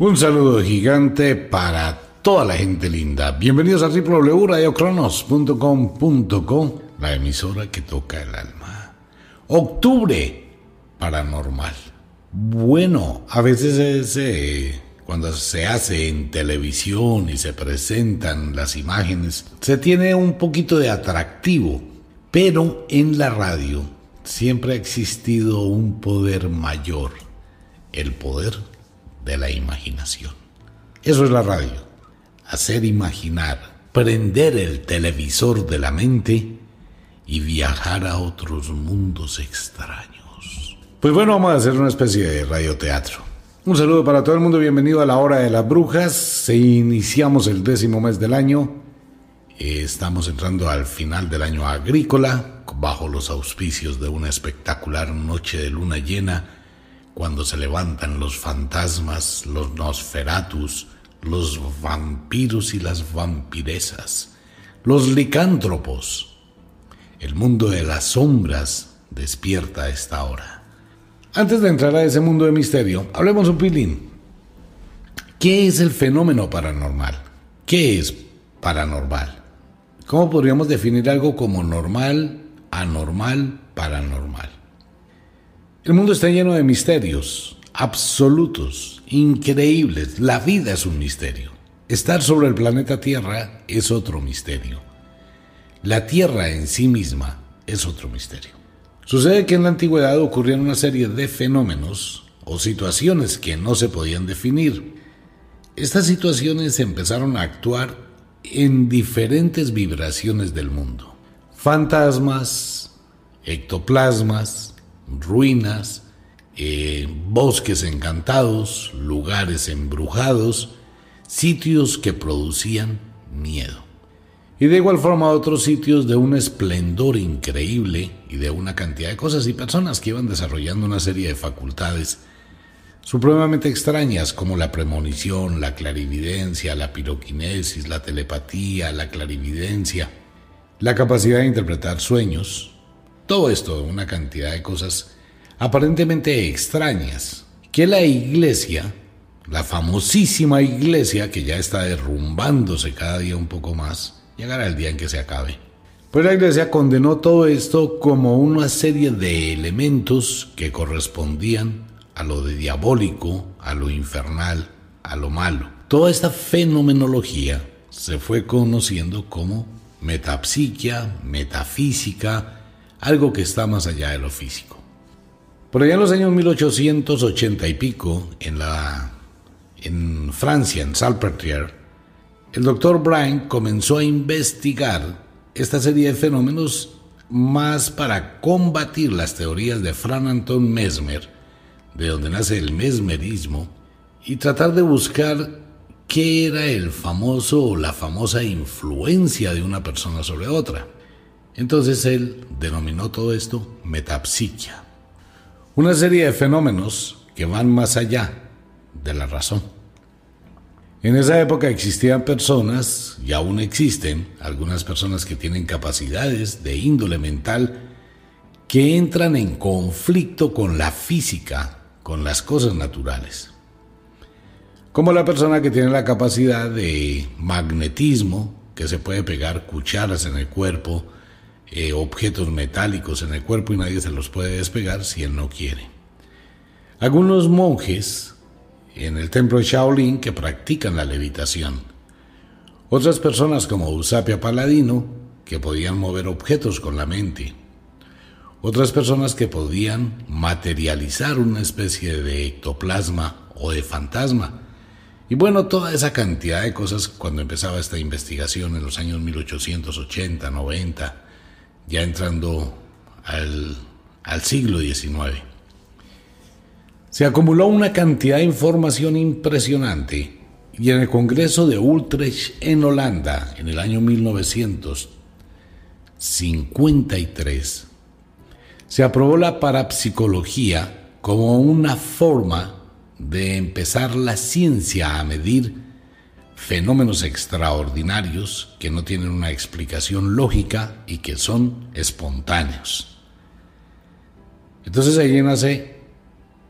Un saludo gigante para toda la gente linda. Bienvenidos a www.radiocronos.com.co, la emisora que toca el alma. Octubre paranormal. Bueno, a veces es eh, cuando se hace en televisión y se presentan las imágenes, se tiene un poquito de atractivo, pero en la radio siempre ha existido un poder mayor, el poder de la imaginación. Eso es la radio. Hacer imaginar, prender el televisor de la mente y viajar a otros mundos extraños. Pues bueno, vamos a hacer una especie de radioteatro. Un saludo para todo el mundo, bienvenido a la hora de las brujas. Iniciamos el décimo mes del año. Estamos entrando al final del año agrícola, bajo los auspicios de una espectacular noche de luna llena cuando se levantan los fantasmas, los nosferatus, los vampiros y las vampiresas, los licántropos. El mundo de las sombras despierta a esta hora. Antes de entrar a ese mundo de misterio, hablemos un pilín. ¿Qué es el fenómeno paranormal? ¿Qué es paranormal? ¿Cómo podríamos definir algo como normal, anormal, paranormal? El mundo está lleno de misterios, absolutos, increíbles. La vida es un misterio. Estar sobre el planeta Tierra es otro misterio. La Tierra en sí misma es otro misterio. Sucede que en la antigüedad ocurrían una serie de fenómenos o situaciones que no se podían definir. Estas situaciones empezaron a actuar en diferentes vibraciones del mundo. Fantasmas, ectoplasmas, ruinas, eh, bosques encantados, lugares embrujados, sitios que producían miedo. Y de igual forma otros sitios de un esplendor increíble y de una cantidad de cosas y personas que iban desarrollando una serie de facultades supremamente extrañas como la premonición, la clarividencia, la piroquinesis, la telepatía, la clarividencia, la capacidad de interpretar sueños, todo esto, una cantidad de cosas aparentemente extrañas, que la iglesia, la famosísima iglesia que ya está derrumbándose cada día un poco más, llegará el día en que se acabe. Pues la iglesia condenó todo esto como una serie de elementos que correspondían a lo de diabólico, a lo infernal, a lo malo. Toda esta fenomenología se fue conociendo como metapsiquia, metafísica, algo que está más allá de lo físico. Por allá en los años 1880 y pico, en, la, en Francia, en Salpêtrière, el doctor Bryan comenzó a investigar esta serie de fenómenos más para combatir las teorías de Fran Anton Mesmer, de donde nace el mesmerismo, y tratar de buscar qué era el famoso o la famosa influencia de una persona sobre otra. Entonces él denominó todo esto metapsiquia, una serie de fenómenos que van más allá de la razón. En esa época existían personas, y aún existen, algunas personas que tienen capacidades de índole mental que entran en conflicto con la física, con las cosas naturales. Como la persona que tiene la capacidad de magnetismo, que se puede pegar cucharas en el cuerpo, eh, objetos metálicos en el cuerpo y nadie se los puede despegar si él no quiere. Algunos monjes en el templo de Shaolin que practican la levitación. Otras personas como Usapia Paladino que podían mover objetos con la mente. Otras personas que podían materializar una especie de ectoplasma o de fantasma. Y bueno, toda esa cantidad de cosas cuando empezaba esta investigación en los años 1880, 90 ya entrando al, siglo XIX. Se acumuló una cantidad de información impresionante y en el Congreso de Utrecht en Holanda en el año 1953 se aprobó la parapsicología como una forma de empezar la ciencia a medir fenómenos extraordinarios que no tienen una explicación lógica y que son espontáneos. Entonces ahí nace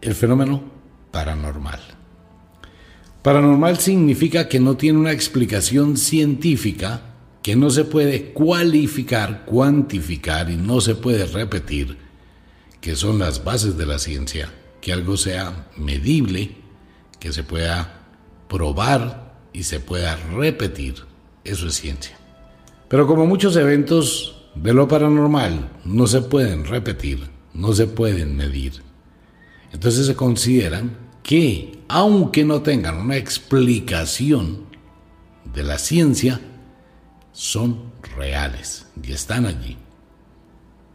el fenómeno paranormal. Paranormal significa que no tiene una explicación científica, que no se puede cualificar, cuantificar y no se puede repetir, que son las bases de la ciencia, que algo sea medible, que se pueda probar y se pueda repetir. Eso es ciencia. Pero como muchos eventos de lo paranormal no se pueden repetir, no se pueden medir, entonces se consideran que, aunque no tengan una explicación de la ciencia, son reales y están allí.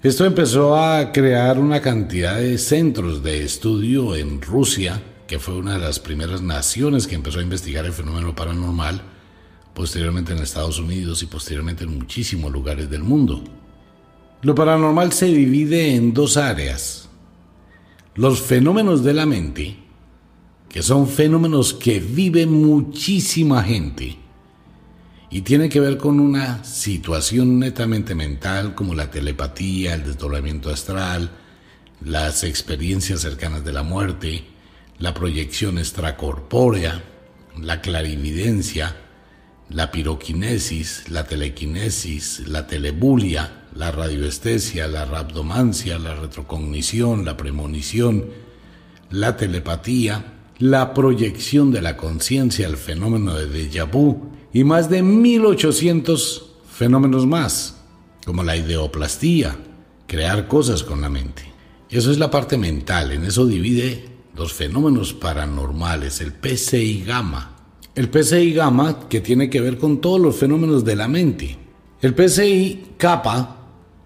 Esto empezó a crear una cantidad de centros de estudio en Rusia, que fue una de las primeras naciones que empezó a investigar el fenómeno paranormal, posteriormente en Estados Unidos y posteriormente en muchísimos lugares del mundo. Lo paranormal se divide en dos áreas. Los fenómenos de la mente, que son fenómenos que vive muchísima gente y tienen que ver con una situación netamente mental como la telepatía, el desdoblamiento astral, las experiencias cercanas de la muerte, la proyección extracorpórea, la clarividencia, la piroquinesis, la telequinesis, la telebulia, la radioestesia, la rabdomancia, la retrocognición, la premonición, la telepatía, la proyección de la conciencia, el fenómeno de déjà vu y más de 1800 fenómenos más, como la ideoplastía, crear cosas con la mente. Eso es la parte mental, en eso divide los fenómenos paranormales, el PCI gamma, el PCI gamma que tiene que ver con todos los fenómenos de la mente. El PCI kappa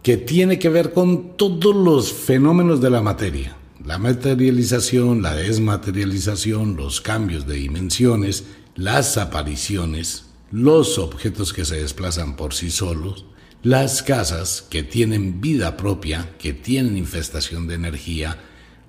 que tiene que ver con todos los fenómenos de la materia. La materialización, la desmaterialización, los cambios de dimensiones, las apariciones, los objetos que se desplazan por sí solos, las casas que tienen vida propia, que tienen infestación de energía,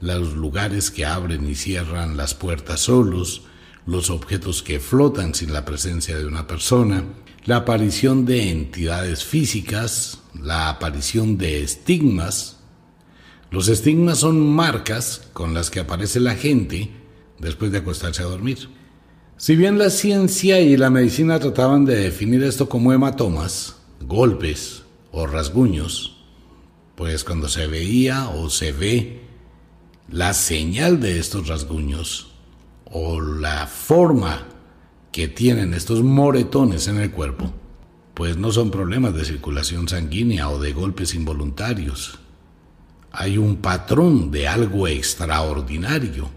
los lugares que abren y cierran las puertas solos, los objetos que flotan sin la presencia de una persona, la aparición de entidades físicas, la aparición de estigmas. Los estigmas son marcas con las que aparece la gente después de acostarse a dormir. Si bien la ciencia y la medicina trataban de definir esto como hematomas, golpes o rasguños, pues cuando se veía o se ve la señal de estos rasguños o la forma que tienen estos moretones en el cuerpo, pues no son problemas de circulación sanguínea o de golpes involuntarios. Hay un patrón de algo extraordinario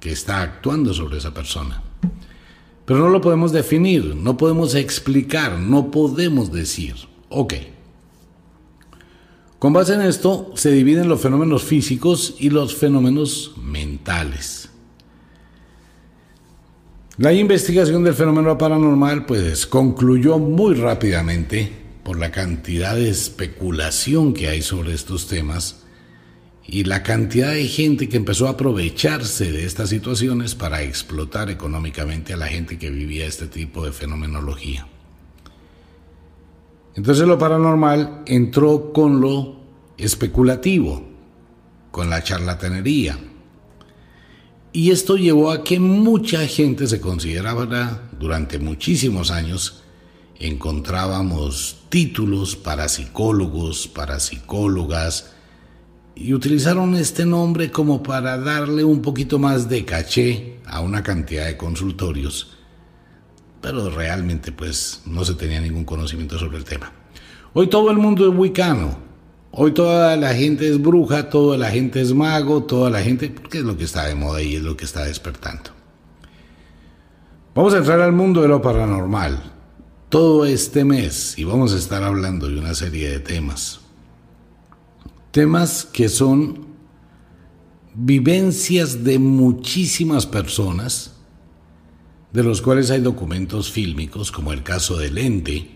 que está actuando sobre esa persona. Pero no lo podemos definir, no podemos explicar, no podemos decir. Ok. Con base en esto se dividen los fenómenos físicos y los fenómenos mentales. La investigación del fenómeno paranormal pues concluyó muy rápidamente por la cantidad de especulación que hay sobre estos temas y la cantidad de gente que empezó a aprovecharse de estas situaciones para explotar económicamente a la gente que vivía este tipo de fenomenología. Entonces lo paranormal entró con lo especulativo, con la charlatanería, y esto llevó a que mucha gente se consideraba durante muchísimos años, encontrábamos títulos para psicólogos, para psicólogas, y utilizaron este nombre como para darle un poquito más de caché a una cantidad de consultorios, pero realmente pues no se tenía ningún conocimiento sobre el tema. Hoy todo el mundo es wicano, Hoy toda la gente es bruja, toda la gente es mago, toda la gente, porque es lo que está de moda y es lo que está despertando. Vamos a entrar al mundo de lo paranormal todo este mes y vamos a estar hablando de una serie de temas. Temas que son vivencias de muchísimas personas, de los cuales hay documentos fílmicos, como el caso del ente,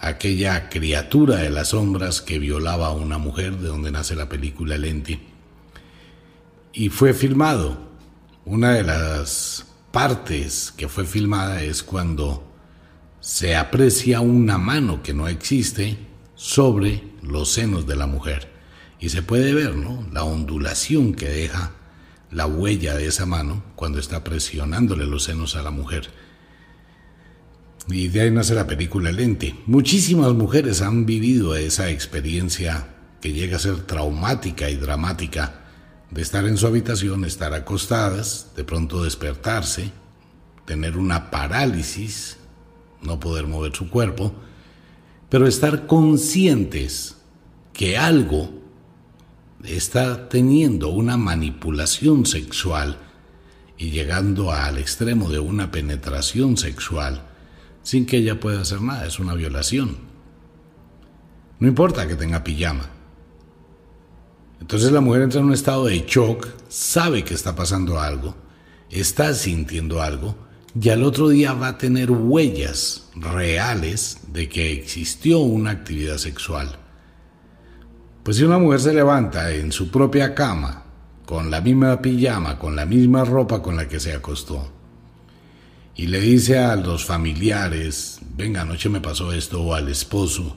aquella criatura de las sombras que violaba a una mujer, de donde nace la película Lenti. Y fue filmado. Una de las partes que fue filmada es cuando se aprecia una mano que no existe sobre los senos de la mujer. Y se puede ver, ¿no? La ondulación que deja la huella de esa mano cuando está presionándole los senos a la mujer. Y de ahí nace la película Lente. Muchísimas mujeres han vivido esa experiencia que llega a ser traumática y dramática de estar en su habitación, estar acostadas, de pronto despertarse, tener una parálisis, no poder mover su cuerpo, pero estar conscientes que algo está teniendo una manipulación sexual y llegando al extremo de una penetración sexual sin que ella pueda hacer nada, es una violación. No importa que tenga pijama. Entonces la mujer entra en un estado de shock, sabe que está pasando algo, está sintiendo algo, y al otro día va a tener huellas reales de que existió una actividad sexual. Pues si una mujer se levanta en su propia cama, con la misma pijama, con la misma ropa con la que se acostó, y le dice a los familiares, venga, anoche me pasó esto, o al esposo,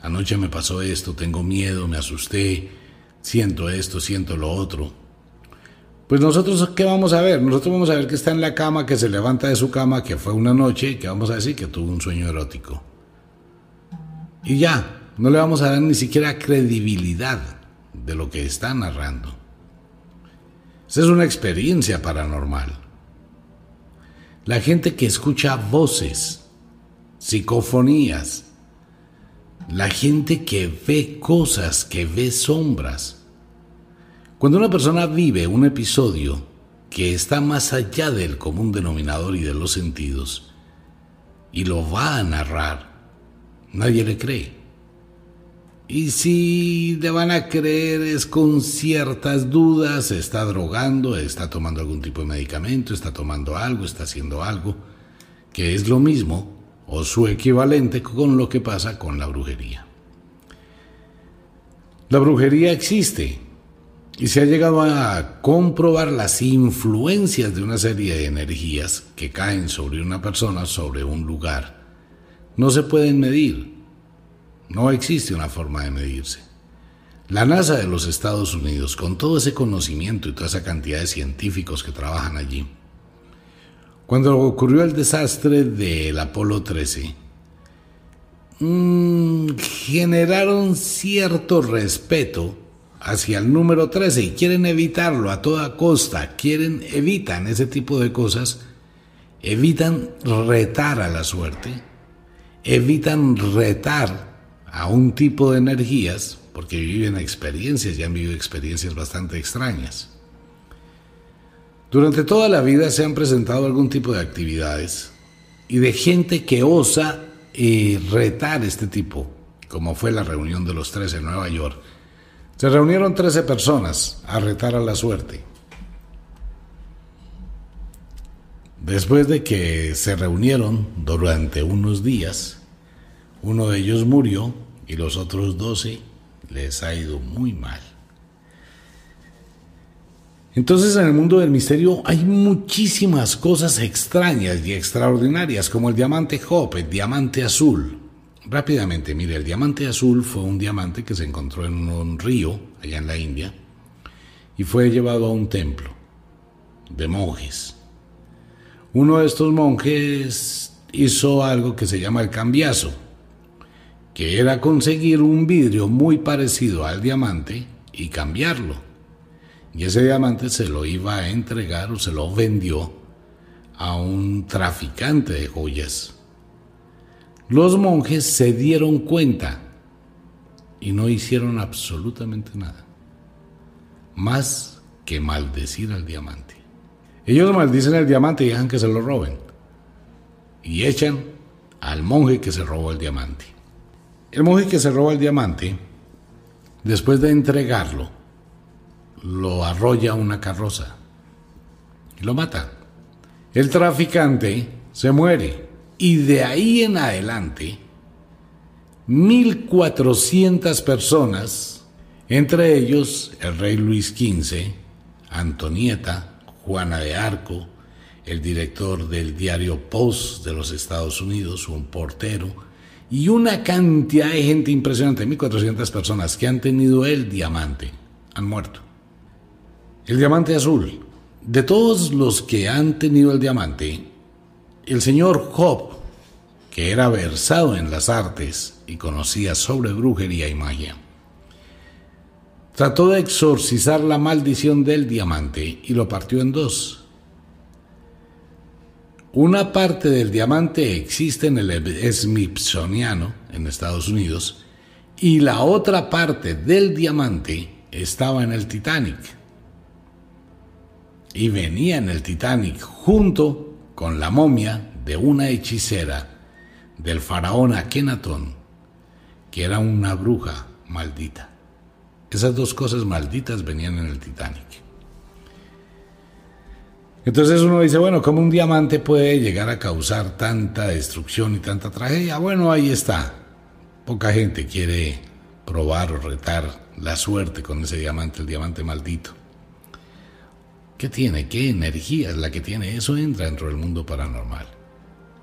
anoche me pasó esto, tengo miedo, me asusté, siento esto, siento lo otro, pues nosotros, ¿qué vamos a ver? Nosotros vamos a ver que está en la cama, que se levanta de su cama, que fue una noche, que vamos a decir que tuvo un sueño erótico. Y ya, no le vamos a dar ni siquiera credibilidad de lo que está narrando. Esa es una experiencia paranormal. La gente que escucha voces, psicofonías, la gente que ve cosas, que ve sombras, cuando una persona vive un episodio que está más allá del común denominador y de los sentidos, y lo va a narrar, nadie le cree. Y si le van a creer es con ciertas dudas, está drogando, está tomando algún tipo de medicamento, está tomando algo, está haciendo algo, que es lo mismo o su equivalente con lo que pasa con la brujería. La brujería existe, y se ha llegado a comprobar las influencias de una serie de energías que caen sobre una persona, sobre un lugar. No se pueden medir. No existe una forma de medirse. La NASA de los Estados Unidos, con todo ese conocimiento y toda esa cantidad de científicos que trabajan allí, cuando ocurrió el desastre del Apolo 13, mm, generaron cierto respeto hacia el número 13 y quieren evitarlo a toda costa, quieren, evitan ese tipo de cosas, evitan retar a la suerte, evitan retar a un tipo de energías, porque viven experiencias y han vivido experiencias bastante extrañas. Durante toda la vida se han presentado algún tipo de actividades y de gente que osa eh, retar este tipo, como fue la reunión de los tres en Nueva York, se reunieron 13 personas a retar a la suerte. Después de que se reunieron durante unos días, uno de ellos murió y los otros 12 les ha ido muy mal. Entonces en el mundo del misterio hay muchísimas cosas extrañas y extraordinarias, como el diamante Job, el diamante azul, Rápidamente, mire, el diamante azul fue un diamante que se encontró en un río allá en la India y fue llevado a un templo de monjes. Uno de estos monjes hizo algo que se llama el cambiazo, que era conseguir un vidrio muy parecido al diamante y cambiarlo. Y ese diamante se lo iba a entregar o se lo vendió a un traficante de joyas los monjes se dieron cuenta y no hicieron absolutamente nada, más que maldecir al diamante. Ellos maldicen el diamante y dejan que se lo roben. Y echan al monje que se robó el diamante. El monje que se roba el diamante, después de entregarlo, lo arrolla una carroza y lo mata. El traficante se muere y de ahí en adelante, 1.400 personas, entre ellos el rey Luis XV, Antonieta, Juana de Arco, el director del diario Post de los Estados Unidos, un portero, y una cantidad de gente impresionante, 1.400 personas que han tenido el diamante, han muerto. El diamante azul. De todos los que han tenido el diamante, el señor Job, que era versado en las artes y conocía sobre brujería y magia, trató de exorcizar la maldición del diamante y lo partió en dos. Una parte del diamante existe en el Smithsoniano, en Estados Unidos, y la otra parte del diamante estaba en el Titanic. Y venía en el Titanic junto con la momia de una hechicera del faraón Akenatón, que era una bruja maldita. Esas dos cosas malditas venían en el Titanic. Entonces uno dice, bueno, ¿cómo un diamante puede llegar a causar tanta destrucción y tanta tragedia? Bueno, ahí está. Poca gente quiere probar o retar la suerte con ese diamante, el diamante maldito. ¿Qué tiene? ¿Qué energía es la que tiene? Eso entra dentro del mundo paranormal.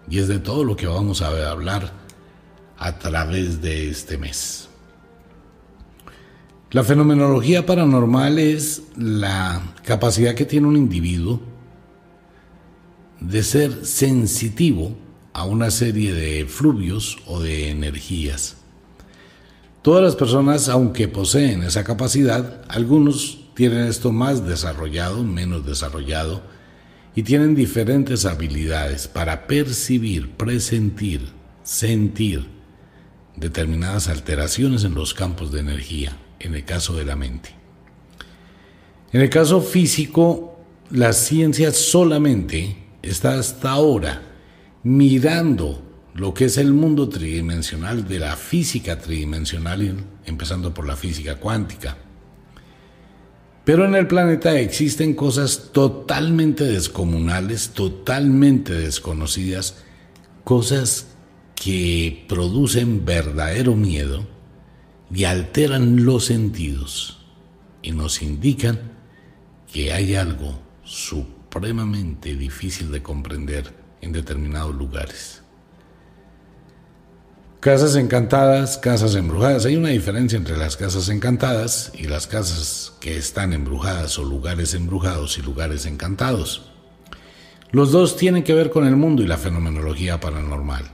Y es de todo lo que vamos a hablar a través de este mes. La fenomenología paranormal es la capacidad que tiene un individuo de ser sensitivo a una serie de fluvios o de energías. Todas las personas, aunque poseen esa capacidad, algunos tienen esto más desarrollado, menos desarrollado, y tienen diferentes habilidades para percibir, presentir, sentir determinadas alteraciones en los campos de energía, en el caso de la mente. En el caso físico, la ciencia solamente está hasta ahora mirando lo que es el mundo tridimensional de la física tridimensional, empezando por la física cuántica. Pero en el planeta existen cosas totalmente descomunales, totalmente desconocidas, cosas que producen verdadero miedo y alteran los sentidos y nos indican que hay algo superior supremamente difícil de comprender en determinados lugares. Casas encantadas, casas embrujadas. Hay una diferencia entre las casas encantadas y las casas que están embrujadas o lugares embrujados y lugares encantados. Los dos tienen que ver con el mundo y la fenomenología paranormal.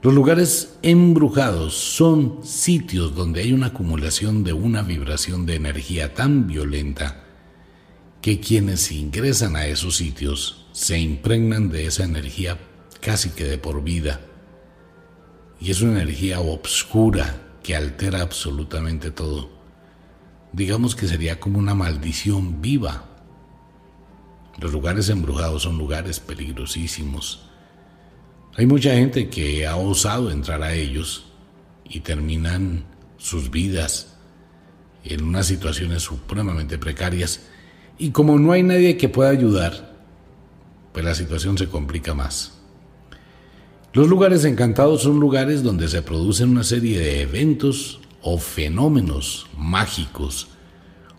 Los lugares embrujados son sitios donde hay una acumulación de una vibración de energía tan violenta que quienes ingresan a esos sitios se impregnan de esa energía casi que de por vida. Y es una energía obscura que altera absolutamente todo. Digamos que sería como una maldición viva. Los lugares embrujados son lugares peligrosísimos. Hay mucha gente que ha osado entrar a ellos y terminan sus vidas en unas situaciones supremamente precarias y como no hay nadie que pueda ayudar, pues la situación se complica más. Los lugares encantados son lugares donde se producen una serie de eventos o fenómenos mágicos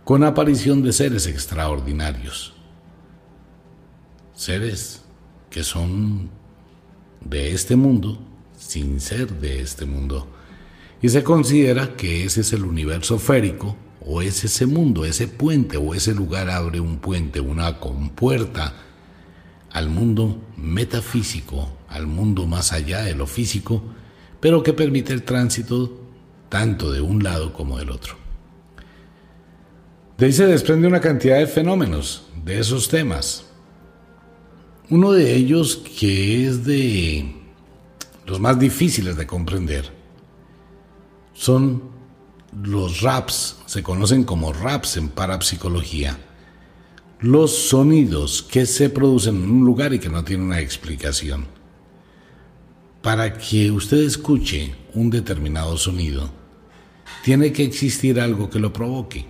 con aparición de seres extraordinarios. Seres que son de este mundo sin ser de este mundo. Y se considera que ese es el universo férico o es ese mundo, ese puente o ese lugar abre un puente, una compuerta al mundo metafísico, al mundo más allá de lo físico, pero que permite el tránsito tanto de un lado como del otro. De ahí se desprende una cantidad de fenómenos de esos temas. Uno de ellos que es de los más difíciles de comprender son los raps, se conocen como raps en parapsicología, los sonidos que se producen en un lugar y que no tienen una explicación. Para que usted escuche un determinado sonido, tiene que existir algo que lo provoque.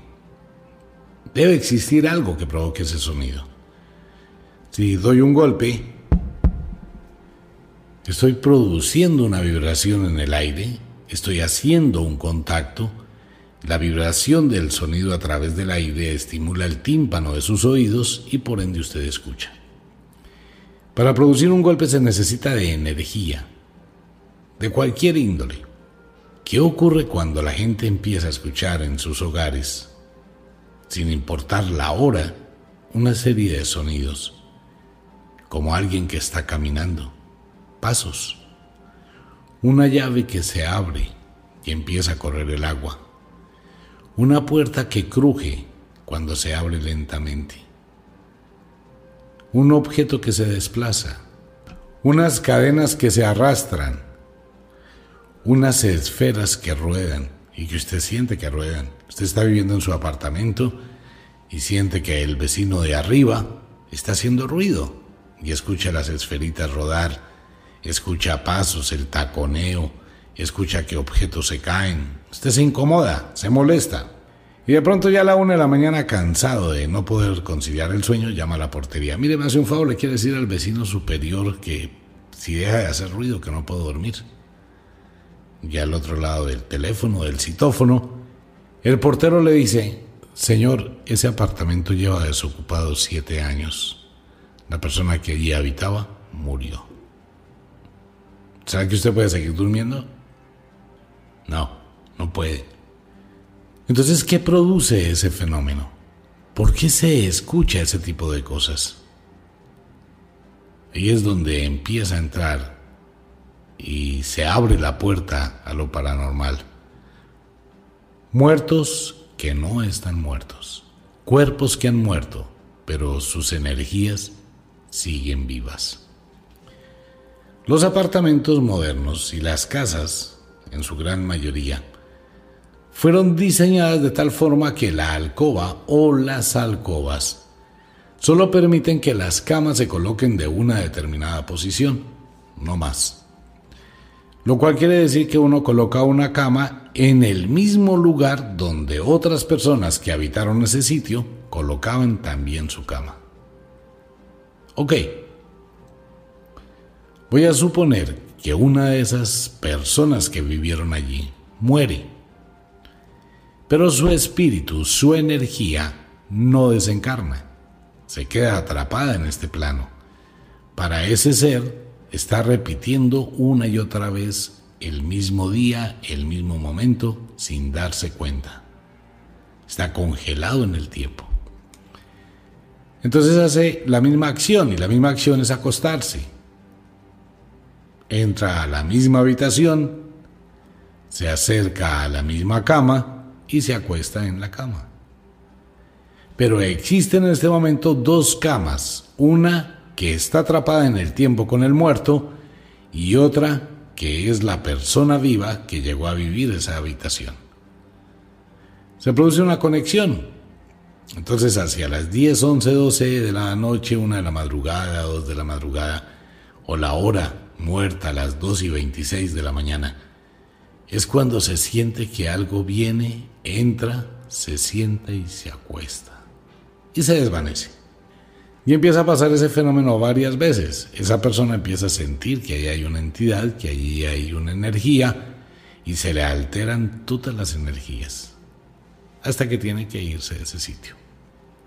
Debe existir algo que provoque ese sonido. Si doy un golpe, estoy produciendo una vibración en el aire, estoy haciendo un contacto, la vibración del sonido a través del aire estimula el tímpano de sus oídos y por ende usted escucha. Para producir un golpe se necesita de energía, de cualquier índole. ¿Qué ocurre cuando la gente empieza a escuchar en sus hogares sin importar la hora, una serie de sonidos, como alguien que está caminando, pasos, una llave que se abre y empieza a correr el agua, una puerta que cruje cuando se abre lentamente, un objeto que se desplaza, unas cadenas que se arrastran, unas esferas que ruedan y que usted siente que ruedan. Usted está viviendo en su apartamento y siente que el vecino de arriba está haciendo ruido y escucha las esferitas rodar, escucha pasos, el taconeo, escucha que objetos se caen. Usted se incomoda, se molesta. Y de pronto ya a la una de la mañana, cansado de no poder conciliar el sueño, llama a la portería. Mire, me hace un favor, le quiere decir al vecino superior que si deja de hacer ruido, que no puedo dormir. Ya al otro lado del teléfono, del citófono, el portero le dice, Señor, ese apartamento lleva desocupado siete años. La persona que allí habitaba murió. ¿Sabe que usted puede seguir durmiendo? No, no puede. Entonces, ¿qué produce ese fenómeno? ¿Por qué se escucha ese tipo de cosas? Ahí es donde empieza a entrar y se abre la puerta a lo paranormal. Muertos que no están muertos. Cuerpos que han muerto, pero sus energías siguen vivas. Los apartamentos modernos y las casas, en su gran mayoría, fueron diseñadas de tal forma que la alcoba o las alcobas solo permiten que las camas se coloquen de una determinada posición, no más. Lo cual quiere decir que uno coloca una cama en el mismo lugar donde otras personas que habitaron ese sitio colocaban también su cama. Ok. Voy a suponer que una de esas personas que vivieron allí muere pero su espíritu, su energía, no desencarna, se queda atrapada en este plano. Para ese ser está repitiendo una y otra vez el mismo día, el mismo momento, sin darse cuenta. Está congelado en el tiempo. Entonces hace la misma acción y la misma acción es acostarse. Entra a la misma habitación, se acerca a la misma cama, y se acuesta en la cama. Pero existen en este momento dos camas, una que está atrapada en el tiempo con el muerto y otra que es la persona viva que llegó a vivir esa habitación. Se produce una conexión. Entonces hacia las 10, 11, 12 de la noche, una de la madrugada, dos de la madrugada, o la hora muerta a las 2 y 26 de la mañana, es cuando se siente que algo viene, entra, se sienta y se acuesta. Y se desvanece. Y empieza a pasar ese fenómeno varias veces. Esa persona empieza a sentir que ahí hay una entidad, que allí hay una energía, y se le alteran todas las energías. Hasta que tiene que irse de ese sitio.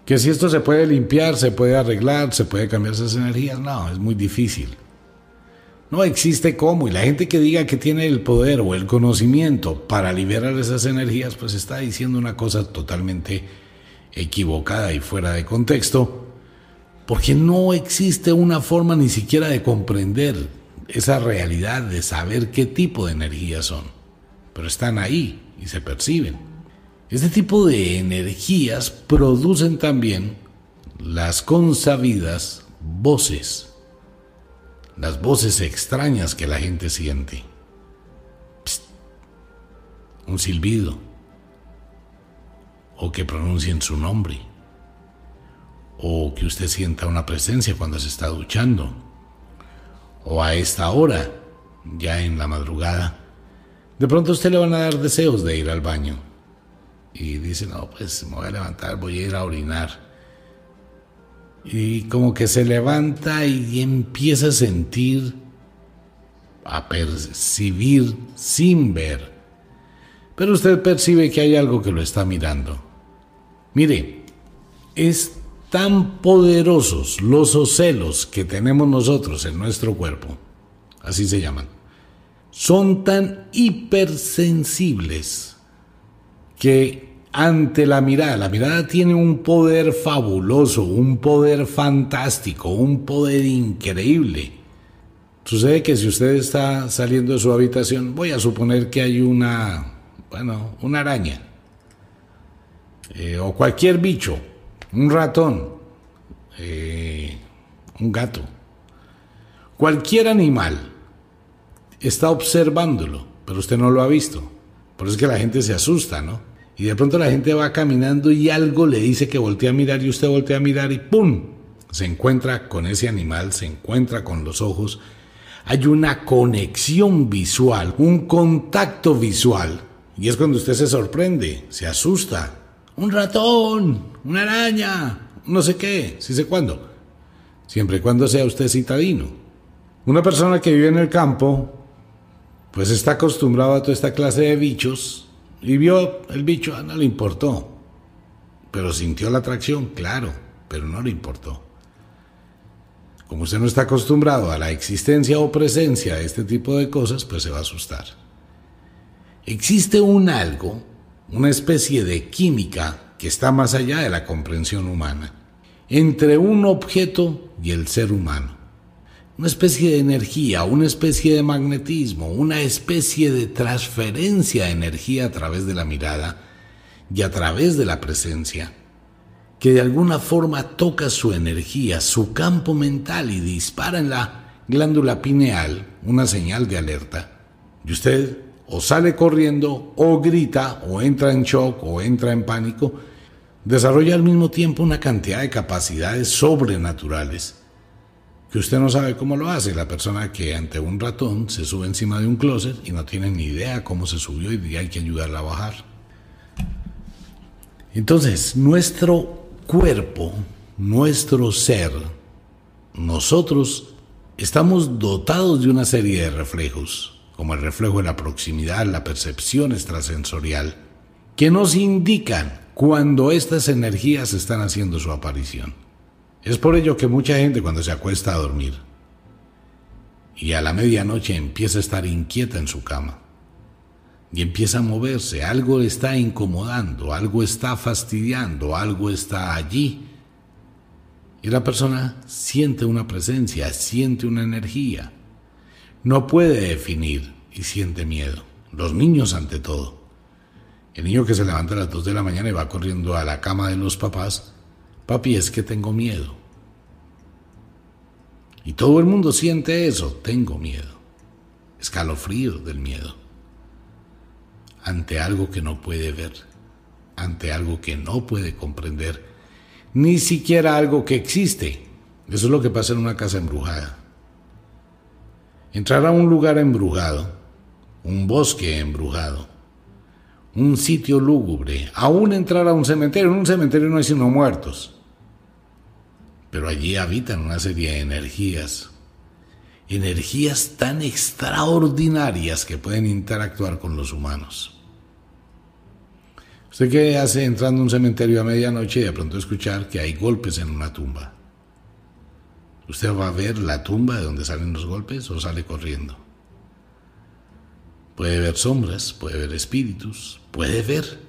Que si esto se puede limpiar, se puede arreglar, se puede cambiar esas energías, no, es muy difícil. No existe cómo. Y la gente que diga que tiene el poder o el conocimiento para liberar esas energías, pues está diciendo una cosa totalmente equivocada y fuera de contexto, porque no existe una forma ni siquiera de comprender esa realidad, de saber qué tipo de energías son. Pero están ahí y se perciben. Este tipo de energías producen también las consabidas voces las voces extrañas que la gente siente. un silbido. O que pronuncien su nombre. O que usted sienta una presencia cuando se está duchando. O a esta hora, ya en la madrugada, de pronto a usted le van a dar deseos de ir al baño. Y dice, no, pues me voy a levantar, voy a ir a orinar y como que se levanta y empieza a sentir, a percibir sin ver. Pero usted percibe que hay algo que lo está mirando. Mire, es tan poderosos los ocelos que tenemos nosotros en nuestro cuerpo, así se llaman, son tan hipersensibles que ante la mirada. La mirada tiene un poder fabuloso, un poder fantástico, un poder increíble. Sucede que si usted está saliendo de su habitación, voy a suponer que hay una, bueno, una araña, eh, o cualquier bicho, un ratón, eh, un gato, cualquier animal, está observándolo, pero usted no lo ha visto. Por eso es que la gente se asusta, ¿no? Y de pronto la gente va caminando y algo le dice que voltea a mirar y usted voltea a mirar y ¡pum! Se encuentra con ese animal, se encuentra con los ojos. Hay una conexión visual, un contacto visual. Y es cuando usted se sorprende, se asusta. Un ratón, una araña, no sé qué, si sé cuándo. Siempre y cuando sea usted citadino. Una persona que vive en el campo pues está acostumbrado a toda esta clase de bichos y vio el bicho, ah, no le importó. Pero sintió la atracción, claro, pero no le importó. Como usted no está acostumbrado a la existencia o presencia de este tipo de cosas, pues se va a asustar. Existe un algo, una especie de química que está más allá de la comprensión humana, entre un objeto y el ser humano una especie de energía, una especie de magnetismo, una especie de transferencia de energía a través de la mirada y a través de la presencia, que de alguna forma toca su energía, su campo mental y dispara en la glándula pineal una señal de alerta. Y usted o sale corriendo, o grita, o entra en shock, o entra en pánico, desarrolla al mismo tiempo una cantidad de capacidades sobrenaturales que usted no sabe cómo lo hace. La persona que ante un ratón se sube encima de un closet y no tiene ni idea cómo se subió y hay que ayudarla a bajar. Entonces, nuestro cuerpo, nuestro ser, nosotros estamos dotados de una serie de reflejos, como el reflejo de la proximidad, la percepción extrasensorial, que nos indican cuando estas energías están haciendo su aparición. Es por ello que mucha gente cuando se acuesta a dormir y a la medianoche empieza a estar inquieta en su cama y empieza a moverse, algo está incomodando, algo está fastidiando, algo está allí. Y la persona siente una presencia, siente una energía. No puede definir y siente miedo. Los niños ante todo. El niño que se levanta a las 2 de la mañana y va corriendo a la cama de los papás Papi, es que tengo miedo. Y todo el mundo siente eso, tengo miedo. Escalofrío del miedo. Ante algo que no puede ver, ante algo que no puede comprender, ni siquiera algo que existe. Eso es lo que pasa en una casa embrujada. Entrar a un lugar embrujado, un bosque embrujado, un sitio lúgubre, aún entrar a un cementerio, en un cementerio no hay sino muertos pero allí habitan una serie de energías, energías tan extraordinarias que pueden interactuar con los humanos. ¿Usted qué hace entrando a un cementerio a medianoche y de pronto escuchar que hay golpes en una tumba? ¿Usted va a ver la tumba de donde salen los golpes o sale corriendo? Puede ver sombras, puede ver espíritus, puede ver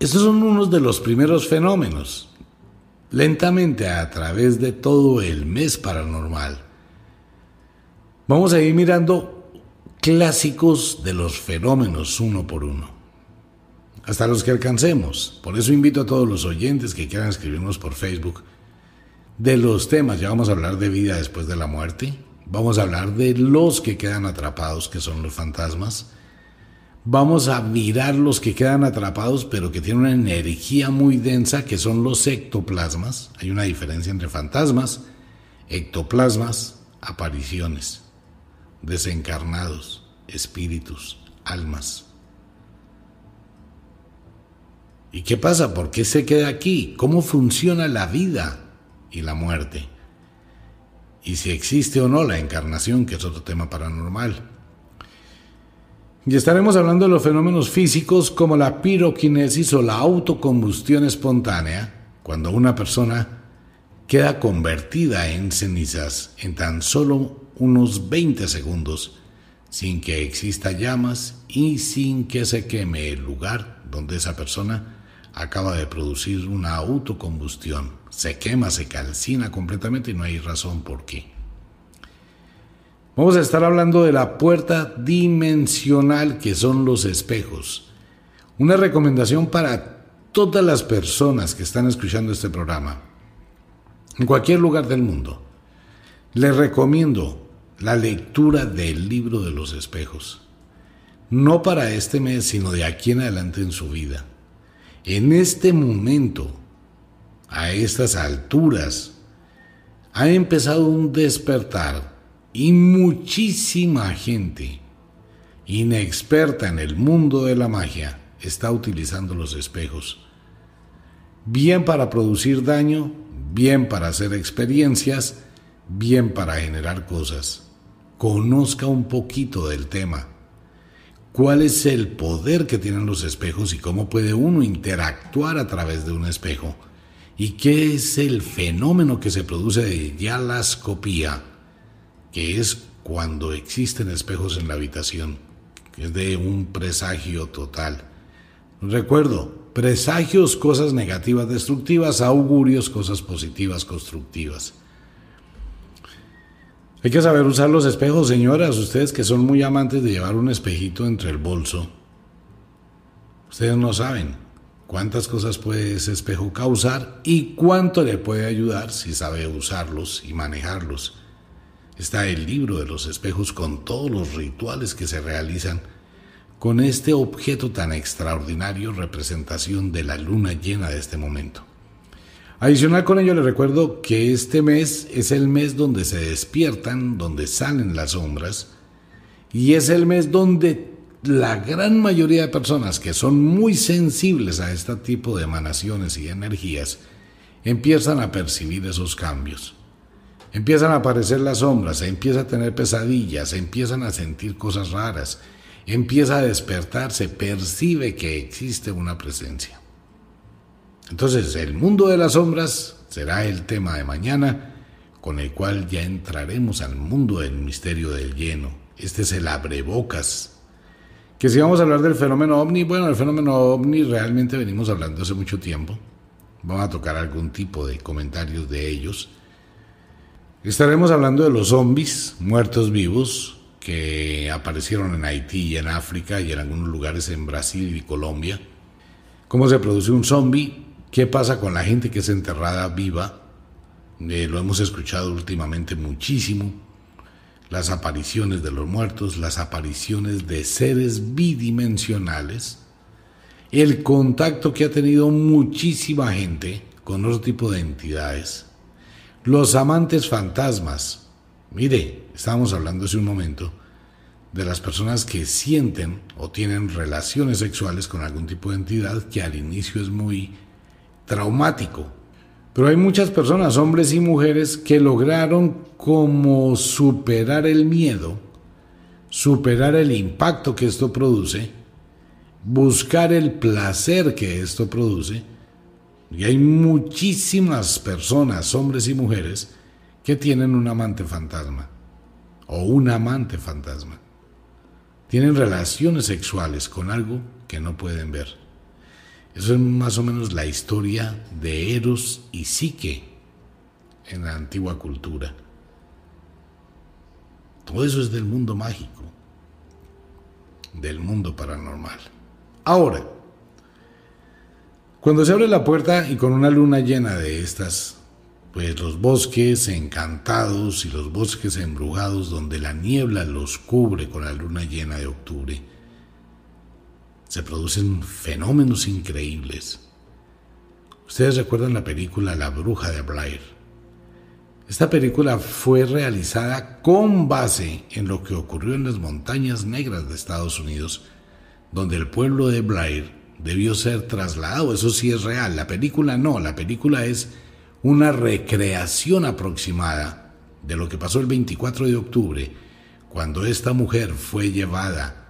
Estos son unos de los primeros fenómenos. Lentamente a través de todo el mes paranormal, vamos a ir mirando clásicos de los fenómenos uno por uno, hasta los que alcancemos. Por eso invito a todos los oyentes que quieran escribirnos por Facebook de los temas. Ya vamos a hablar de vida después de la muerte, vamos a hablar de los que quedan atrapados, que son los fantasmas vamos a mirar los que quedan atrapados, pero que tienen una energía muy densa, que son los ectoplasmas. Hay una diferencia entre fantasmas, ectoplasmas, apariciones, desencarnados, espíritus, almas. ¿Y qué pasa? ¿Por qué se queda aquí? ¿Cómo funciona la vida y la muerte? Y si existe o no la encarnación, que es otro tema paranormal. Y estaremos hablando de los fenómenos físicos como la piroquinesis o la autocombustión espontánea, cuando una persona queda convertida en cenizas en tan solo unos 20 segundos, sin que exista llamas y sin que se queme el lugar donde esa persona acaba de producir una autocombustión. Se quema, se calcina completamente y no hay razón por qué. Vamos a estar hablando de la puerta dimensional que son los espejos. Una recomendación para todas las personas que están escuchando este programa, en cualquier lugar del mundo. Les recomiendo la lectura del libro de los espejos. No para este mes, sino de aquí en adelante en su vida. En este momento, a estas alturas, ha empezado un despertar y muchísima gente inexperta en el mundo de la magia está utilizando los espejos. Bien para producir daño, bien para hacer experiencias, bien para generar cosas conozca un poquito del tema. ¿Cuál es el poder que tienen los espejos y cómo puede uno interactuar a través de un espejo? ¿Y qué es el fenómeno que se produce de yalascopía, que es cuando existen espejos en la habitación, que es de un presagio total? Recuerdo, presagios, cosas negativas destructivas, augurios, cosas positivas constructivas. Hay que saber usar los espejos, señoras, ustedes que son muy amantes de llevar un espejito entre el bolso. Ustedes no saben cuántas cosas puede ese espejo causar y cuánto le puede ayudar si sabe usarlos y manejarlos. Está el libro de los espejos con todos los rituales que se realizan con este objeto tan extraordinario representación de la luna llena de este momento. Adicional con ello, le recuerdo que este mes es el mes donde se despiertan, donde salen las sombras, y es el mes donde la gran mayoría de personas que son muy sensibles a este tipo de emanaciones y energías empiezan a percibir esos cambios. Empiezan a aparecer las sombras, se empieza a tener pesadillas, se empiezan a sentir cosas raras, empieza a despertar, se percibe que existe una presencia. Entonces, el mundo de las sombras será el tema de mañana, con el cual ya entraremos al mundo del misterio del lleno. Este es el abrebocas. Que si vamos a hablar del fenómeno ovni, bueno, el fenómeno ovni realmente venimos hablando hace mucho tiempo. Vamos a tocar algún tipo de comentarios de ellos. Estaremos hablando de los zombies, muertos vivos, que aparecieron en Haití y en África y en algunos lugares en Brasil y Colombia. Cómo se produce un zombie ¿Qué pasa con la gente que es enterrada viva? Eh, lo hemos escuchado últimamente muchísimo. Las apariciones de los muertos, las apariciones de seres bidimensionales, el contacto que ha tenido muchísima gente con otro tipo de entidades, los amantes fantasmas. Mire, estábamos hablando hace un momento de las personas que sienten o tienen relaciones sexuales con algún tipo de entidad que al inicio es muy traumático. Pero hay muchas personas, hombres y mujeres, que lograron como superar el miedo, superar el impacto que esto produce, buscar el placer que esto produce. Y hay muchísimas personas, hombres y mujeres, que tienen un amante fantasma o un amante fantasma. Tienen relaciones sexuales con algo que no pueden ver. Eso es más o menos la historia de Eros y Psique en la antigua cultura. Todo eso es del mundo mágico, del mundo paranormal. Ahora, cuando se abre la puerta y con una luna llena de estas, pues los bosques encantados y los bosques embrujados donde la niebla los cubre con la luna llena de octubre, se producen fenómenos increíbles. Ustedes recuerdan la película La Bruja de Blair. Esta película fue realizada con base en lo que ocurrió en las montañas negras de Estados Unidos, donde el pueblo de Blair debió ser trasladado. Eso sí es real. La película no, la película es una recreación aproximada de lo que pasó el 24 de octubre, cuando esta mujer fue llevada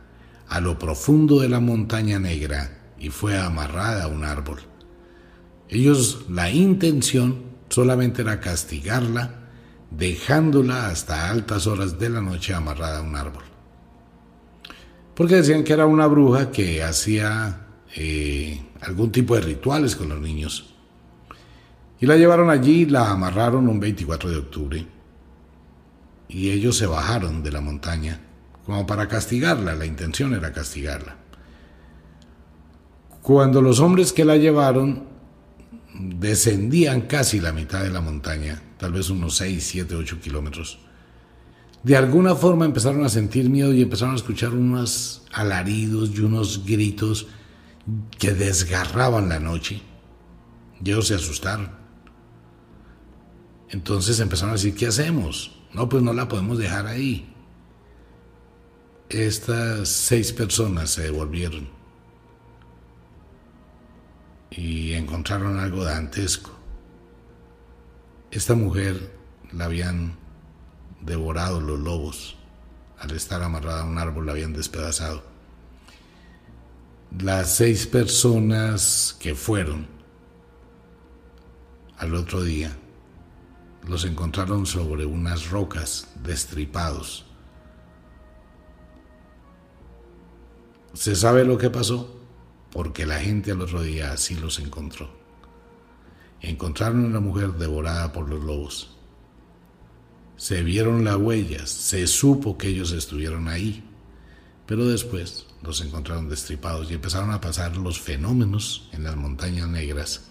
a lo profundo de la montaña negra y fue amarrada a un árbol. Ellos la intención solamente era castigarla, dejándola hasta altas horas de la noche amarrada a un árbol. porque decían que era una bruja que hacía eh, algún tipo de rituales con los niños. Y la llevaron allí, la amarraron un 24 de octubre. Y ellos se bajaron de la montaña como para castigarla, la intención era castigarla. Cuando los hombres que la llevaron descendían casi la mitad de la montaña, tal vez unos 6, 7, 8 kilómetros, de alguna forma empezaron a sentir miedo y empezaron a escuchar unos alaridos y unos gritos que desgarraban la noche. Y ellos se asustaron. Entonces empezaron a decir, ¿qué hacemos? No, pues no la podemos dejar ahí. Estas seis personas se devolvieron y encontraron algo dantesco. Esta mujer la habían devorado los lobos. Al estar amarrada a un árbol la habían despedazado. Las seis personas que fueron al otro día los encontraron sobre unas rocas destripados. ¿Se sabe lo que pasó? Porque la gente al otro día así los encontró. Encontraron a una mujer devorada por los lobos se vieron las huellas, se supo que ellos estuvieron ahí, pero después los encontraron destripados y empezaron a pasar los fenómenos en las montañas negras,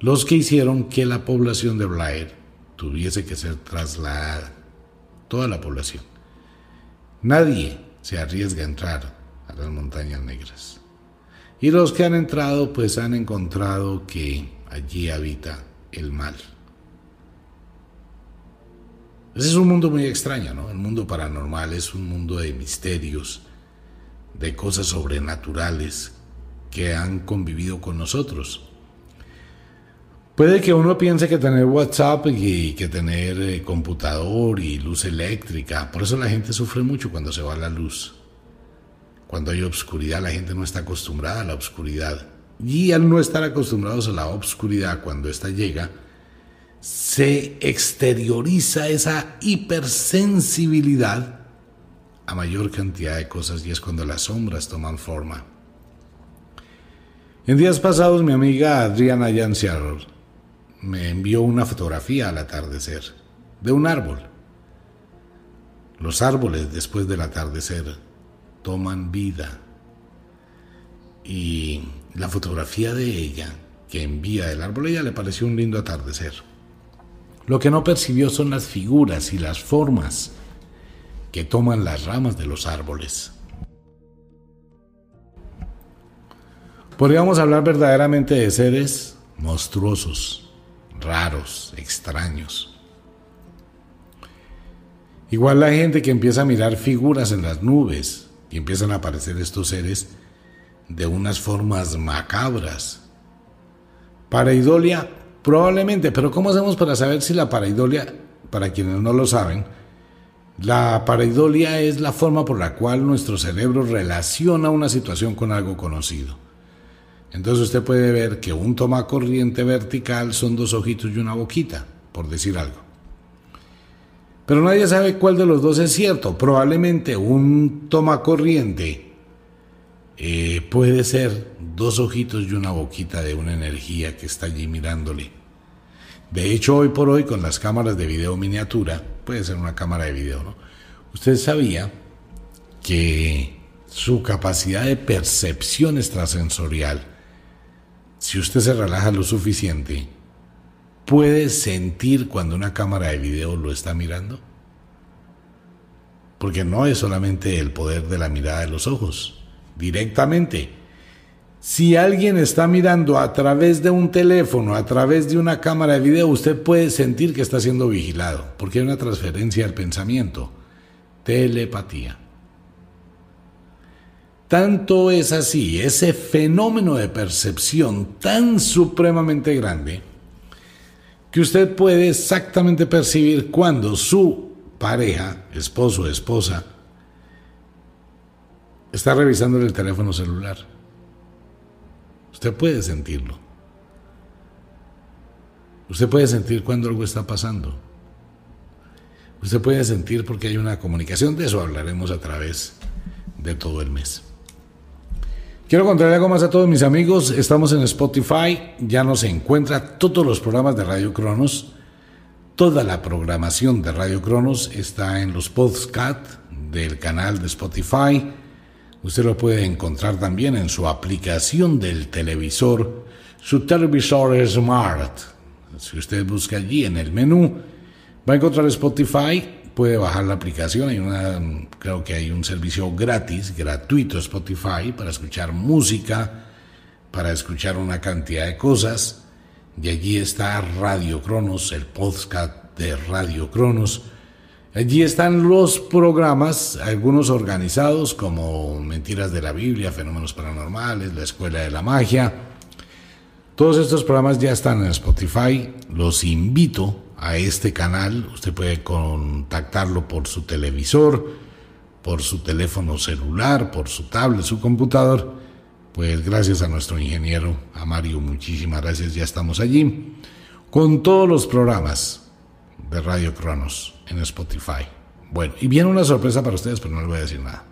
los que hicieron que la población de Blair tuviese que ser trasladada, toda la población. Nadie se arriesga a entrar a las montañas negras. Y los que han entrado pues han encontrado que allí habita el mal. Ese es un mundo muy extraño, ¿no? El mundo paranormal es un mundo de misterios, de cosas sobrenaturales que han convivido con nosotros. Puede que uno piense que tener WhatsApp y que tener eh, computador y luz eléctrica, por eso la gente sufre mucho cuando se va la luz. Cuando hay obscuridad, la gente no está acostumbrada a la obscuridad. Y al no estar acostumbrados a la obscuridad, cuando ésta llega, se exterioriza esa hipersensibilidad a mayor cantidad de cosas y es cuando las sombras toman forma. En días pasados mi amiga Adriana Janciaror me envió una fotografía al atardecer de un árbol. Los árboles después del atardecer toman vida y la fotografía de ella que envía del árbol ella le pareció un lindo atardecer. Lo que no percibió son las figuras y las formas que toman las ramas de los árboles. Podríamos hablar verdaderamente de seres monstruosos, raros, extraños. Igual la gente que empieza a mirar figuras en las nubes y empiezan a aparecer estos seres de unas formas macabras. Para Idolia Probablemente, pero ¿cómo hacemos para saber si la paraidolia, para quienes no lo saben, la paraidolia es la forma por la cual nuestro cerebro relaciona una situación con algo conocido. Entonces usted puede ver que un toma corriente vertical son dos ojitos y una boquita, por decir algo. Pero nadie sabe cuál de los dos es cierto. Probablemente un toma corriente eh, puede ser dos ojitos y una boquita de una energía que está allí mirándole. De hecho, hoy por hoy con las cámaras de video miniatura, puede ser una cámara de video, ¿no? Usted sabía que su capacidad de percepción extrasensorial, si usted se relaja lo suficiente, puede sentir cuando una cámara de video lo está mirando. Porque no es solamente el poder de la mirada de los ojos, directamente si alguien está mirando a través de un teléfono, a través de una cámara de video, usted puede sentir que está siendo vigilado, porque hay una transferencia del pensamiento, telepatía. Tanto es así, ese fenómeno de percepción tan supremamente grande, que usted puede exactamente percibir cuando su pareja, esposo o esposa, está revisando el teléfono celular. Usted puede sentirlo. Usted puede sentir cuando algo está pasando. Usted puede sentir porque hay una comunicación, de eso hablaremos a través de todo el mes. Quiero contarle algo más a todos mis amigos. Estamos en Spotify. Ya nos encuentra todos los programas de Radio Cronos. Toda la programación de Radio Cronos está en los podcasts del canal de Spotify. Usted lo puede encontrar también en su aplicación del televisor, su televisor Smart. Si usted busca allí en el menú, va a encontrar Spotify puede bajar la aplicación. Hay una, creo que hay un servicio gratis, gratuito Spotify para escuchar música, para escuchar una cantidad de cosas. Y allí está Radio Cronos, el podcast de Radio Cronos. Allí están los programas, algunos organizados como Mentiras de la Biblia, Fenómenos Paranormales, La Escuela de la Magia. Todos estos programas ya están en Spotify. Los invito a este canal. Usted puede contactarlo por su televisor, por su teléfono celular, por su tablet, su computador. Pues gracias a nuestro ingeniero, a Mario, muchísimas gracias. Ya estamos allí con todos los programas de Radio Cronos en Spotify. Bueno, y viene una sorpresa para ustedes, pero no les voy a decir nada.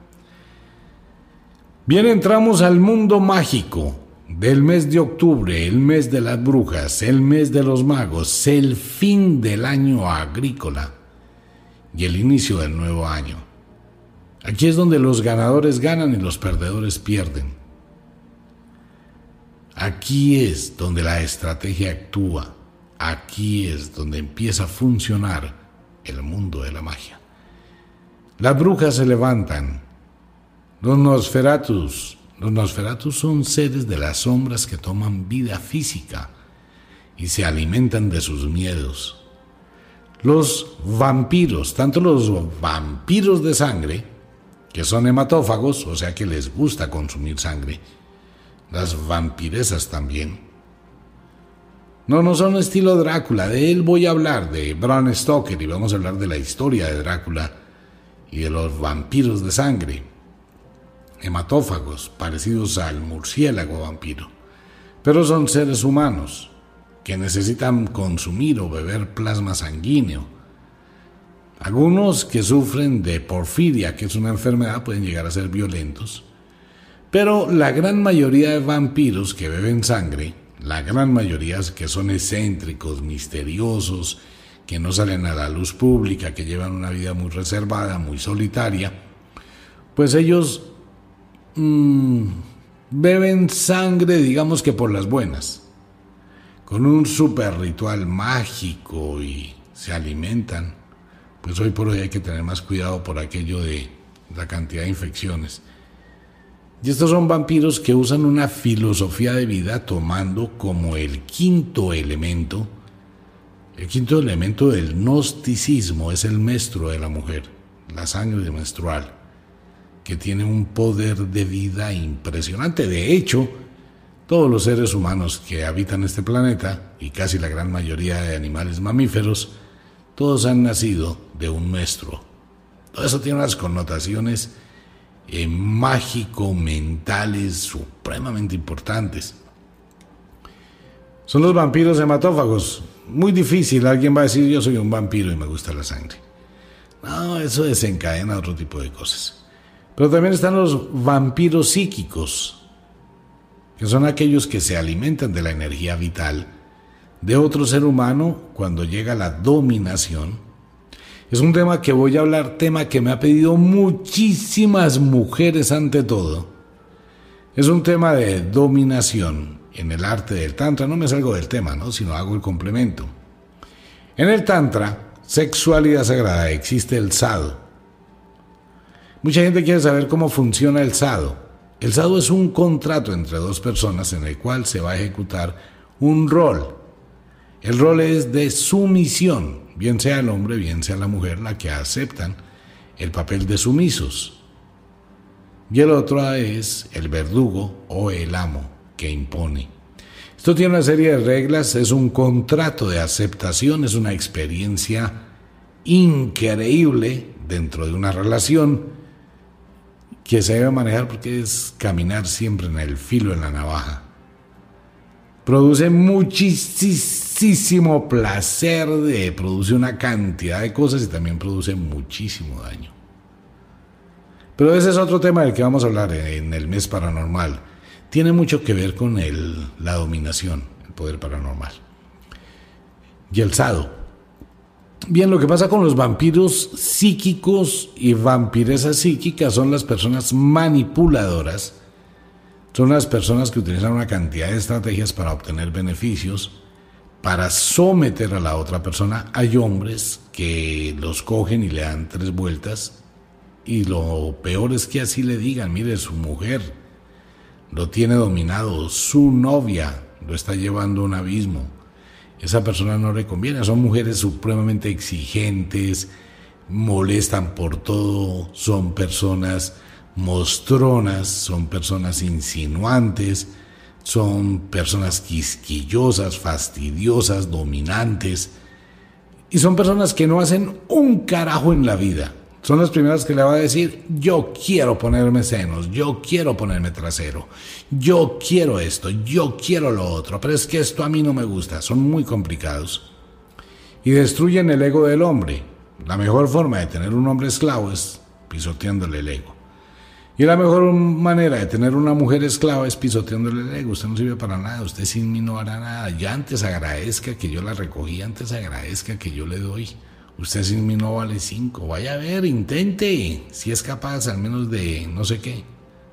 Bien, entramos al mundo mágico del mes de octubre, el mes de las brujas, el mes de los magos, el fin del año agrícola y el inicio del nuevo año. Aquí es donde los ganadores ganan y los perdedores pierden. Aquí es donde la estrategia actúa. Aquí es donde empieza a funcionar el mundo de la magia. Las brujas se levantan. Los Nosferatus los Nosferatus son seres de las sombras que toman vida física y se alimentan de sus miedos. Los vampiros, tanto los vampiros de sangre, que son hematófagos, o sea que les gusta consumir sangre, las vampiresas también. No, no son estilo Drácula, de él voy a hablar, de Bram Stoker, y vamos a hablar de la historia de Drácula y de los vampiros de sangre. Hematófagos parecidos al murciélago vampiro, pero son seres humanos que necesitan consumir o beber plasma sanguíneo. Algunos que sufren de porfiria, que es una enfermedad, pueden llegar a ser violentos, pero la gran mayoría de vampiros que beben sangre, la gran mayoría que son excéntricos, misteriosos, que no salen a la luz pública, que llevan una vida muy reservada, muy solitaria, pues ellos Mm, beben sangre, digamos que por las buenas, con un super ritual mágico y se alimentan. Pues hoy por hoy hay que tener más cuidado por aquello de la cantidad de infecciones. Y estos son vampiros que usan una filosofía de vida tomando como el quinto elemento, el quinto elemento del gnosticismo es el menstruo de la mujer, la sangre menstrual que tiene un poder de vida impresionante. De hecho, todos los seres humanos que habitan este planeta, y casi la gran mayoría de animales mamíferos, todos han nacido de un nuestro. Todo eso tiene unas connotaciones eh, mágico-mentales supremamente importantes. Son los vampiros hematófagos. Muy difícil, alguien va a decir yo soy un vampiro y me gusta la sangre. No, eso desencadena otro tipo de cosas. Pero también están los vampiros psíquicos, que son aquellos que se alimentan de la energía vital de otro ser humano cuando llega la dominación. Es un tema que voy a hablar, tema que me ha pedido muchísimas mujeres ante todo. Es un tema de dominación en el arte del Tantra. No me salgo del tema, ¿no? sino hago el complemento. En el Tantra, sexualidad sagrada, existe el sado Mucha gente quiere saber cómo funciona el SADO. El SADO es un contrato entre dos personas en el cual se va a ejecutar un rol. El rol es de sumisión, bien sea el hombre, bien sea la mujer, la que aceptan el papel de sumisos. Y el otro es el verdugo o el amo que impone. Esto tiene una serie de reglas, es un contrato de aceptación, es una experiencia increíble dentro de una relación que se debe manejar porque es caminar siempre en el filo de la navaja. Produce muchísimo placer, de, produce una cantidad de cosas y también produce muchísimo daño. Pero ese es otro tema del que vamos a hablar en el mes paranormal. Tiene mucho que ver con el, la dominación, el poder paranormal. Y el sado. Bien, lo que pasa con los vampiros psíquicos y vampiresas psíquicas son las personas manipuladoras. Son las personas que utilizan una cantidad de estrategias para obtener beneficios, para someter a la otra persona. Hay hombres que los cogen y le dan tres vueltas y lo peor es que así le digan, mire, su mujer lo tiene dominado, su novia lo está llevando a un abismo. Esa persona no le conviene, son mujeres supremamente exigentes, molestan por todo, son personas mostronas, son personas insinuantes, son personas quisquillosas, fastidiosas, dominantes, y son personas que no hacen un carajo en la vida son las primeras que le va a decir, yo quiero ponerme senos, yo quiero ponerme trasero, yo quiero esto, yo quiero lo otro, pero es que esto a mí no me gusta, son muy complicados. Y destruyen el ego del hombre. La mejor forma de tener un hombre esclavo es pisoteándole el ego. Y la mejor manera de tener una mujer esclava es pisoteándole el ego. Usted no sirve para nada, usted sin mí no hará nada. Ya antes agradezca que yo la recogí, antes agradezca que yo le doy. Usted sin mí no vale cinco. Vaya a ver, intente. Si es capaz al menos de no sé qué.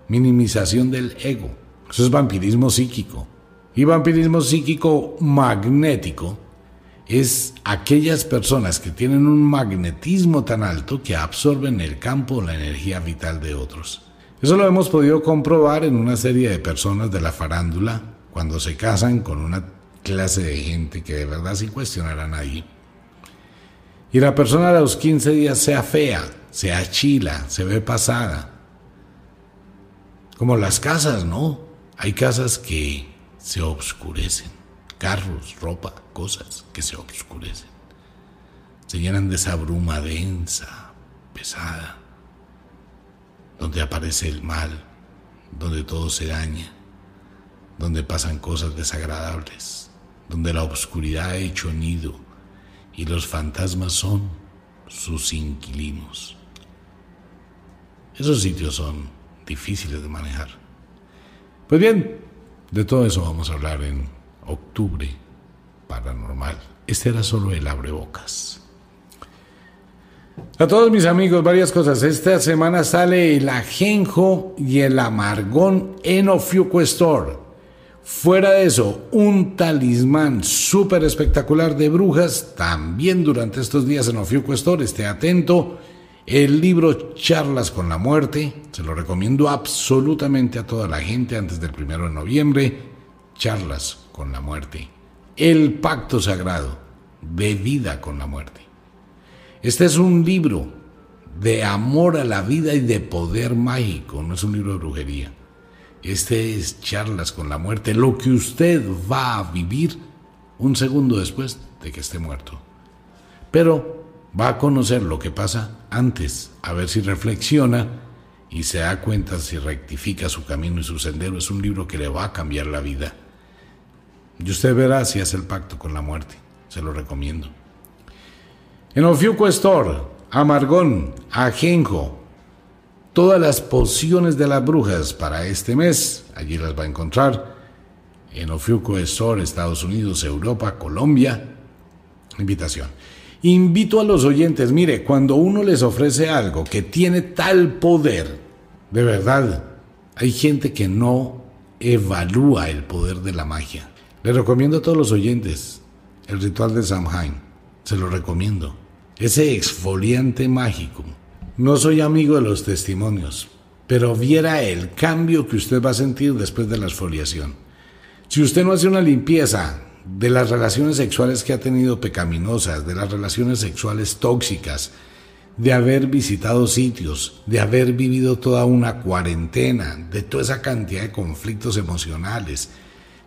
Minimización del ego. Eso es vampirismo psíquico. Y vampirismo psíquico magnético es aquellas personas que tienen un magnetismo tan alto que absorben el campo o la energía vital de otros. Eso lo hemos podido comprobar en una serie de personas de la farándula cuando se casan con una clase de gente que de verdad sin cuestionar a nadie y la persona a los 15 días sea fea, sea chila, se ve pasada. Como las casas, ¿no? Hay casas que se obscurecen, carros, ropa, cosas que se obscurecen. Se llenan de esa bruma densa, pesada, donde aparece el mal, donde todo se daña, donde pasan cosas desagradables, donde la oscuridad ha hecho nido y los fantasmas son sus inquilinos. Esos sitios son difíciles de manejar. Pues bien, de todo eso vamos a hablar en octubre paranormal. Este era solo el abrebocas. A todos mis amigos, varias cosas. Esta semana sale el ajenjo y el amargón en Ofiuco. Fuera de eso, un talismán súper espectacular de brujas, también durante estos días en Ofiuco esté atento. El libro Charlas con la Muerte, se lo recomiendo absolutamente a toda la gente antes del primero de noviembre. Charlas con la Muerte. El Pacto Sagrado, de vida con la muerte. Este es un libro de amor a la vida y de poder mágico, no es un libro de brujería. Este es charlas con la muerte, lo que usted va a vivir un segundo después de que esté muerto. Pero va a conocer lo que pasa antes, a ver si reflexiona y se da cuenta si rectifica su camino y su sendero. Es un libro que le va a cambiar la vida. Y usted verá si hace el pacto con la muerte. Se lo recomiendo. En Ofiuco Store, Amargón, Ajenjo, todas las pociones de las brujas para este mes. Allí las va a encontrar en Ofiuco Store, Estados Unidos, Europa, Colombia. Invitación. Invito a los oyentes, mire, cuando uno les ofrece algo que tiene tal poder, de verdad, hay gente que no evalúa el poder de la magia. Le recomiendo a todos los oyentes el ritual de Samhain. Se lo recomiendo. Ese exfoliante mágico no soy amigo de los testimonios, pero viera el cambio que usted va a sentir después de la exfoliación. Si usted no hace una limpieza de las relaciones sexuales que ha tenido pecaminosas, de las relaciones sexuales tóxicas, de haber visitado sitios, de haber vivido toda una cuarentena, de toda esa cantidad de conflictos emocionales,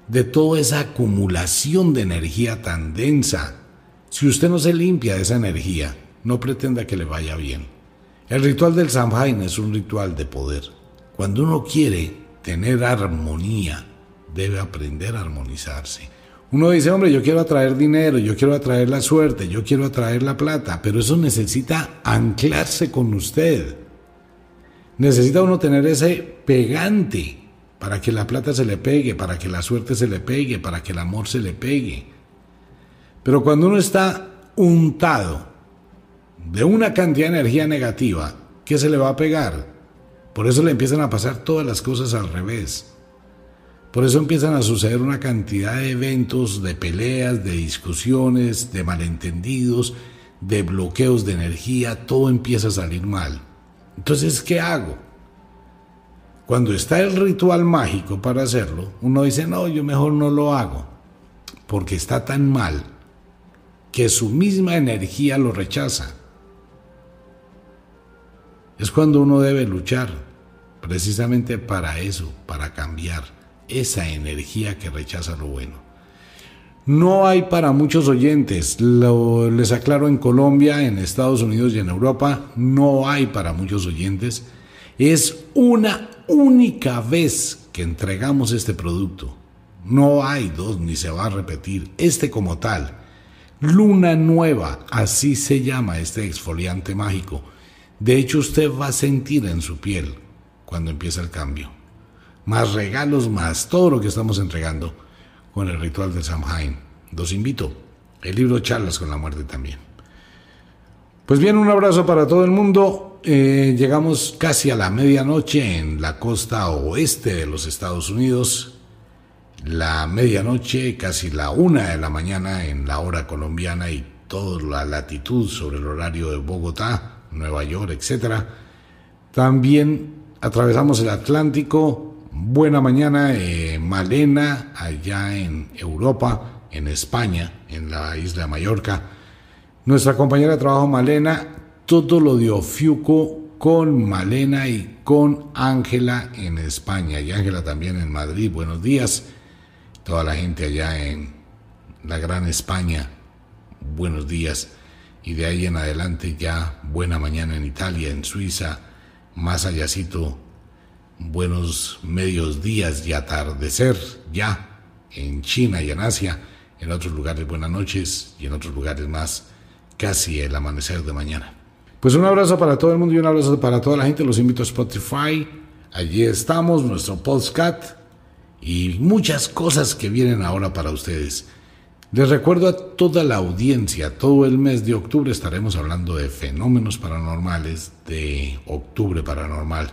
de toda esa acumulación de energía tan densa. Si usted no se limpia de esa energía, no pretenda que le vaya bien. El ritual del Samhain es un ritual de poder. Cuando uno quiere tener armonía, debe aprender a armonizarse. Uno dice, hombre, yo quiero atraer dinero, yo quiero atraer la suerte, yo quiero atraer la plata, pero eso necesita anclarse con usted. Necesita uno tener ese pegante para que la plata se le pegue, para que la suerte se le pegue, para que el amor se le pegue. Pero cuando uno está untado de una cantidad de energía negativa, ¿qué se le va a pegar? Por eso le empiezan a pasar todas las cosas al revés. Por eso empiezan a suceder una cantidad de eventos, de peleas, de discusiones, de malentendidos, de bloqueos de energía, todo empieza a salir mal. Entonces, ¿qué hago? Cuando está el ritual mágico para hacerlo, uno dice, no, yo mejor no lo hago, porque está tan mal que su misma energía lo rechaza. Es cuando uno debe luchar, precisamente para eso, para cambiar esa energía que rechaza lo bueno. No hay para muchos oyentes, lo, les aclaro en Colombia, en Estados Unidos y en Europa, no hay para muchos oyentes. Es una única vez que entregamos este producto. No hay dos ni se va a repetir. Este como tal. Luna nueva, así se llama este exfoliante mágico. De hecho, usted va a sentir en su piel cuando empieza el cambio. Más regalos, más todo lo que estamos entregando con el ritual de Samhain. Los invito. El libro Charlas con la muerte también. Pues bien, un abrazo para todo el mundo. Eh, llegamos casi a la medianoche en la costa oeste de los Estados Unidos. La medianoche, casi la una de la mañana en la hora colombiana y toda la latitud sobre el horario de Bogotá, Nueva York, etc. También atravesamos el Atlántico. Buena mañana, eh, Malena, allá en Europa en España, en la isla de Mallorca. Nuestra compañera de trabajo Malena, todo lo de Ofiuco con Malena y con Ángela en España y Ángela también en Madrid. Buenos días. Toda la gente allá en la Gran España. Buenos días. Y de ahí en adelante ya buena mañana en Italia, en Suiza, más allácito, buenos medios días y atardecer ya en China y en Asia en otros lugares buenas noches y en otros lugares más casi el amanecer de mañana. Pues un abrazo para todo el mundo y un abrazo para toda la gente. Los invito a Spotify. Allí estamos, nuestro podcast y muchas cosas que vienen ahora para ustedes. Les recuerdo a toda la audiencia, todo el mes de octubre estaremos hablando de fenómenos paranormales, de octubre paranormal.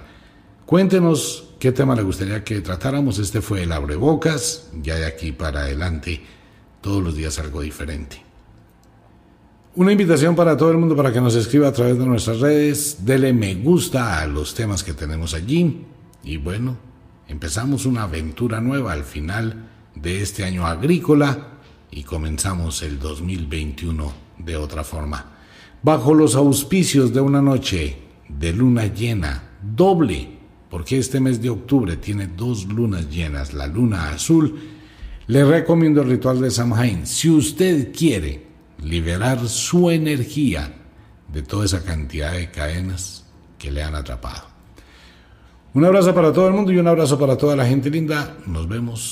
Cuéntenos qué tema le gustaría que tratáramos. Este fue el abrebocas, ya de aquí para adelante todos los días algo diferente. Una invitación para todo el mundo para que nos escriba a través de nuestras redes, dele me gusta a los temas que tenemos allí y bueno, empezamos una aventura nueva al final de este año agrícola y comenzamos el 2021 de otra forma. Bajo los auspicios de una noche de luna llena, doble, porque este mes de octubre tiene dos lunas llenas, la luna azul le recomiendo el ritual de Samhain. Si usted quiere liberar su energía de toda esa cantidad de cadenas que le han atrapado. Un abrazo para todo el mundo y un abrazo para toda la gente linda. Nos vemos